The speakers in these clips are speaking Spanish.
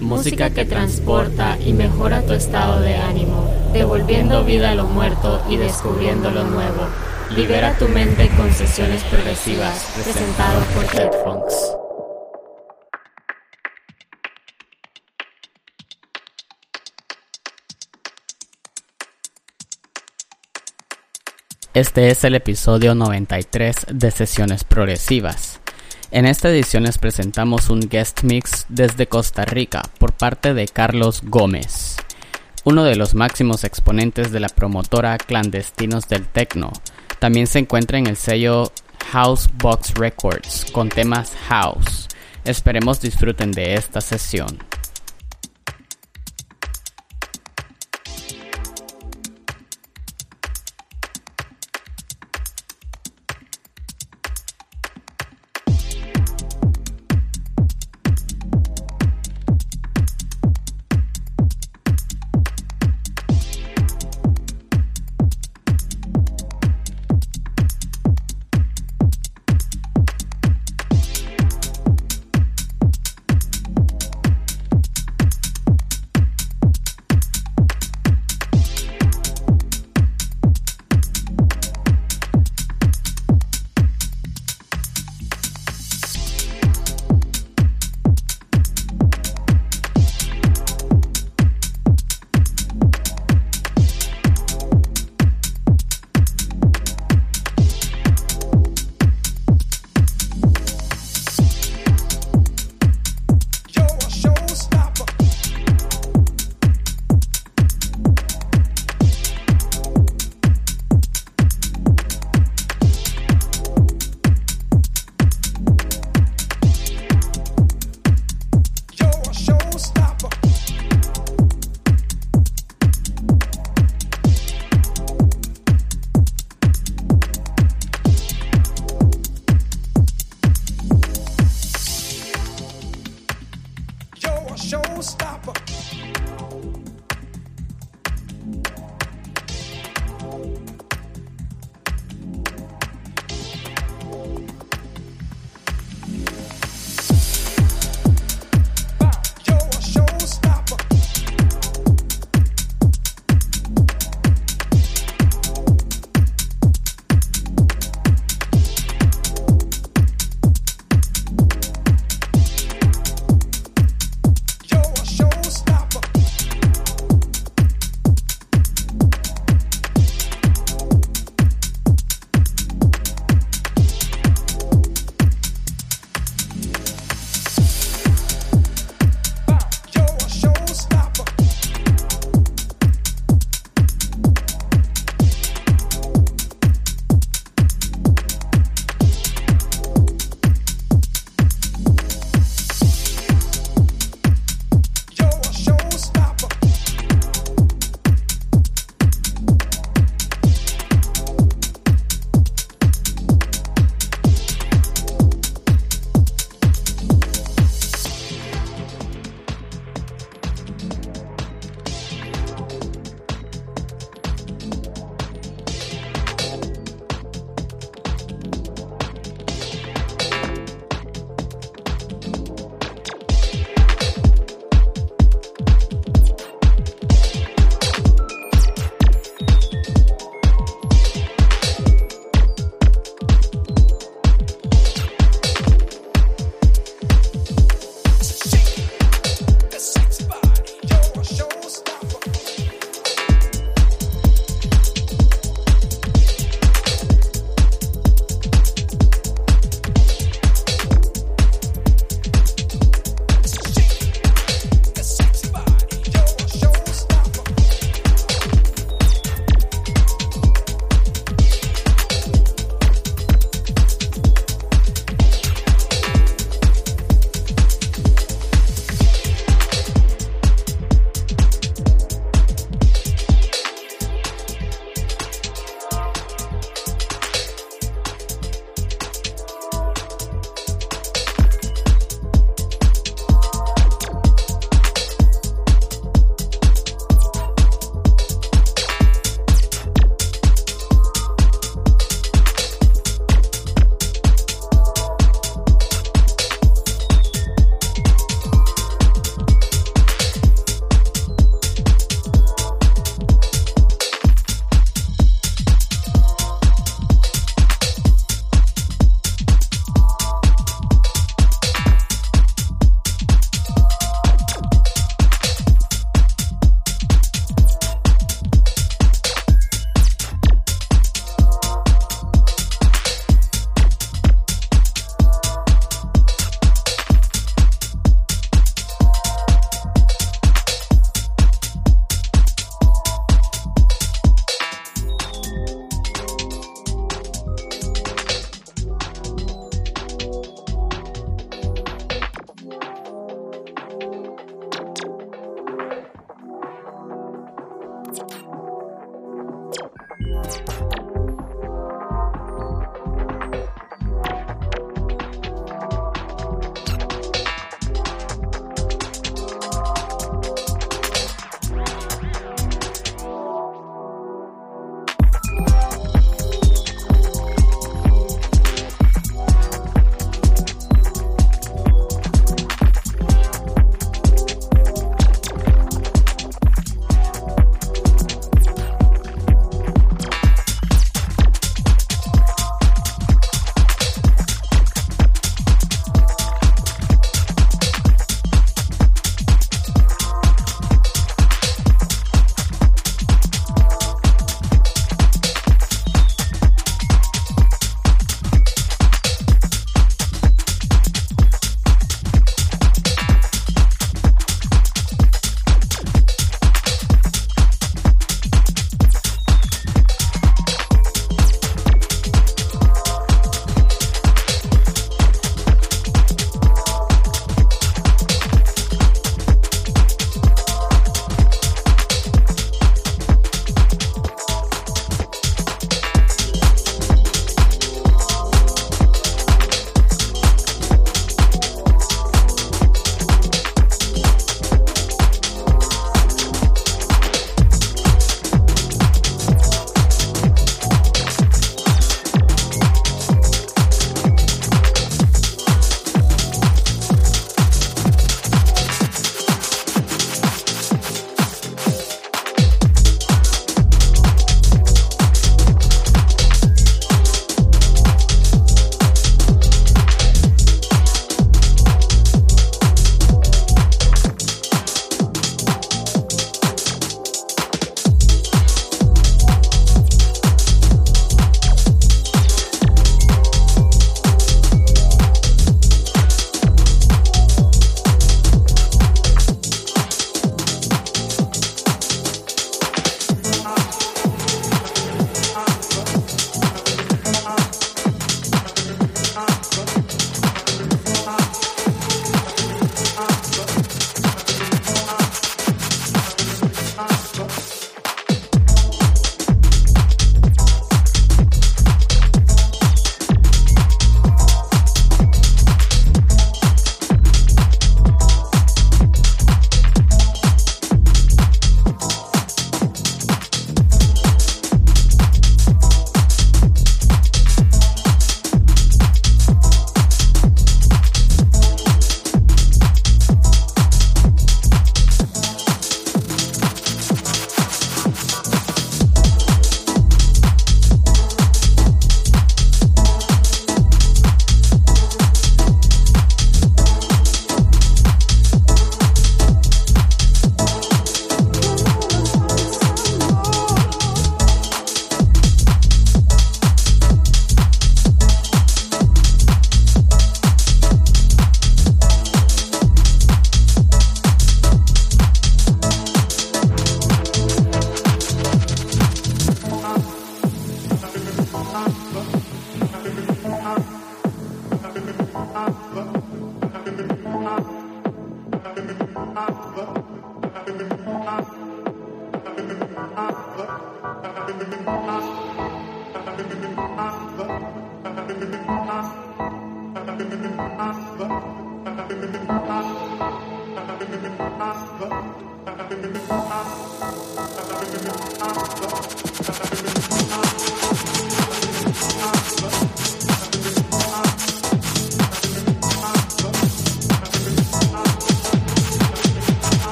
música que transporta y mejora tu estado de ánimo, devolviendo vida a lo muerto y descubriendo lo nuevo. Libera tu mente con sesiones progresivas, presentado por Funks. Este es el episodio 93 de Sesiones Progresivas. En esta edición les presentamos un guest mix desde Costa Rica por parte de Carlos Gómez, uno de los máximos exponentes de la promotora Clandestinos del Tecno. También se encuentra en el sello House Box Records con temas House. Esperemos disfruten de esta sesión.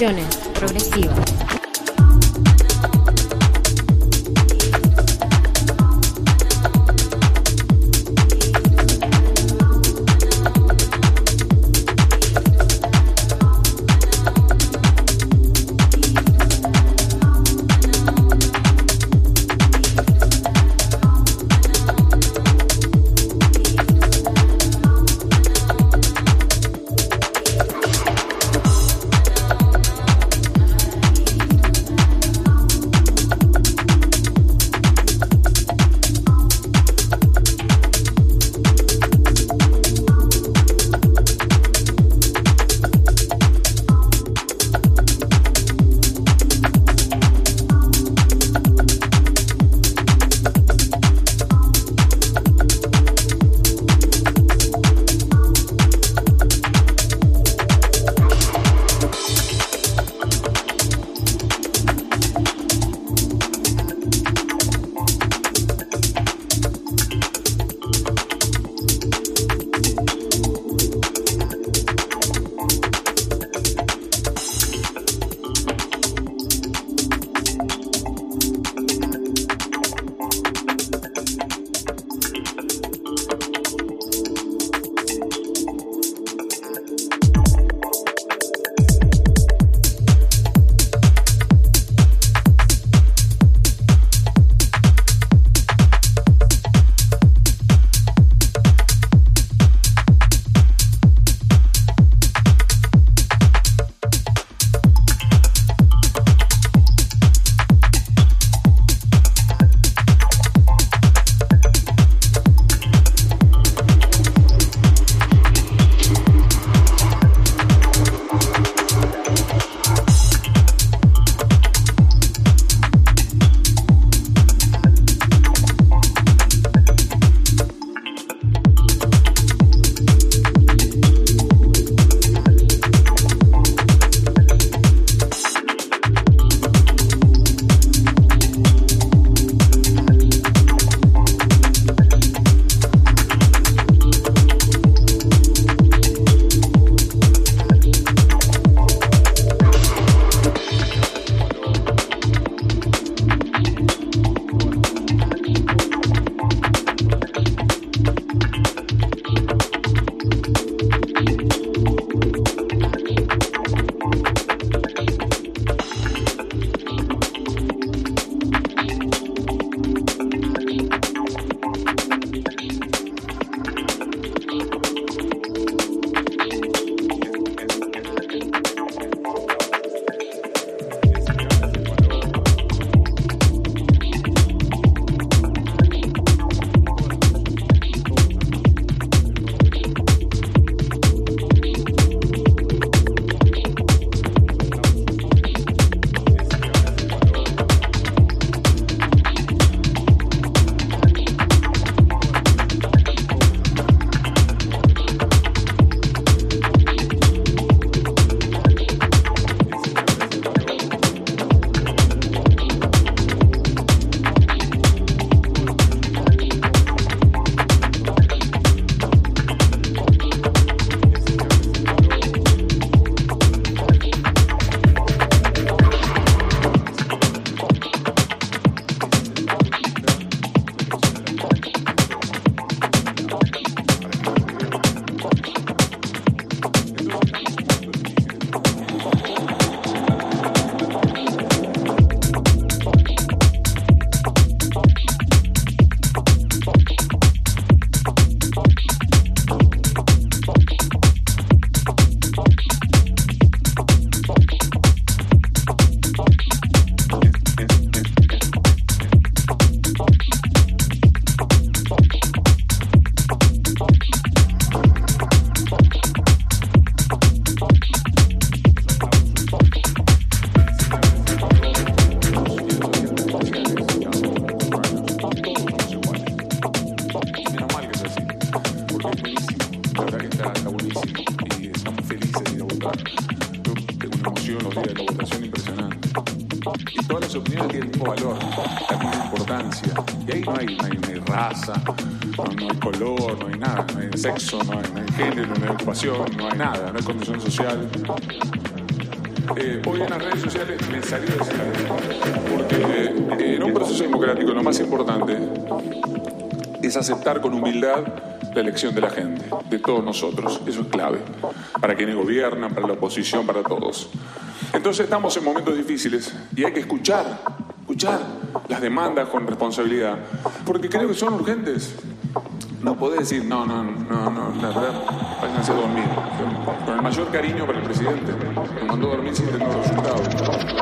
Sesiones opiniones tienen el mismo valor, la misma importancia. Y ahí no hay, no hay, raza, No, hay color, no hay nada, no hay sexo, no hay, género, no hay ocupación, no hay nada, no hay condición social. Eh, hoy en las redes sociales me salió ese porque eh, en un proceso democrático lo más importante es aceptar con humildad la elección de la gente, de todos nosotros. Eso es clave, para quienes gobiernan, para la oposición, para todos. Entonces estamos en momentos difíciles y hay que escuchar, escuchar las demandas con responsabilidad, porque creo que son urgentes. No podés decir, no, no, no, no, la verdad, váyanse a dormir. Con el mayor cariño para el presidente, lo mandó a dormir sin tener resultados.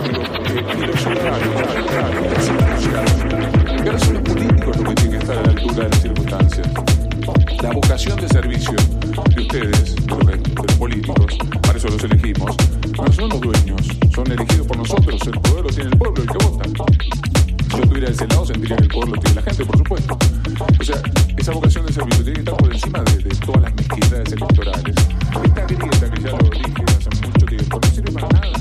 Pero, eh, ciudadanos, que ahora son los políticos los que tienen que estar a la altura de las circunstancias. La vocación de servicio de ustedes, de los políticos, para eso los elegimos, no son los dueños, son elegidos por nosotros, el poder lo tiene el pueblo, el que vota. Si yo estuviera de ese lado, sentiría que el poder lo tiene la gente, por supuesto. O sea, esa vocación de servicio tiene que estar por encima de, de todas las mezquindades electorales. Esta grieta que ya lo dije hace mucho tiempo, no sirve para nada.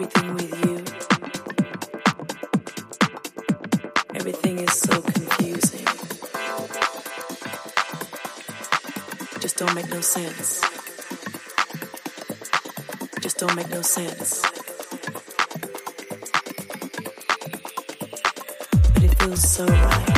everything with you. Everything is so confusing. Just don't make no sense. Just don't make no sense. But it feels so right.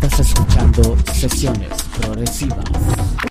Estás escuchando Sesiones Progresivas.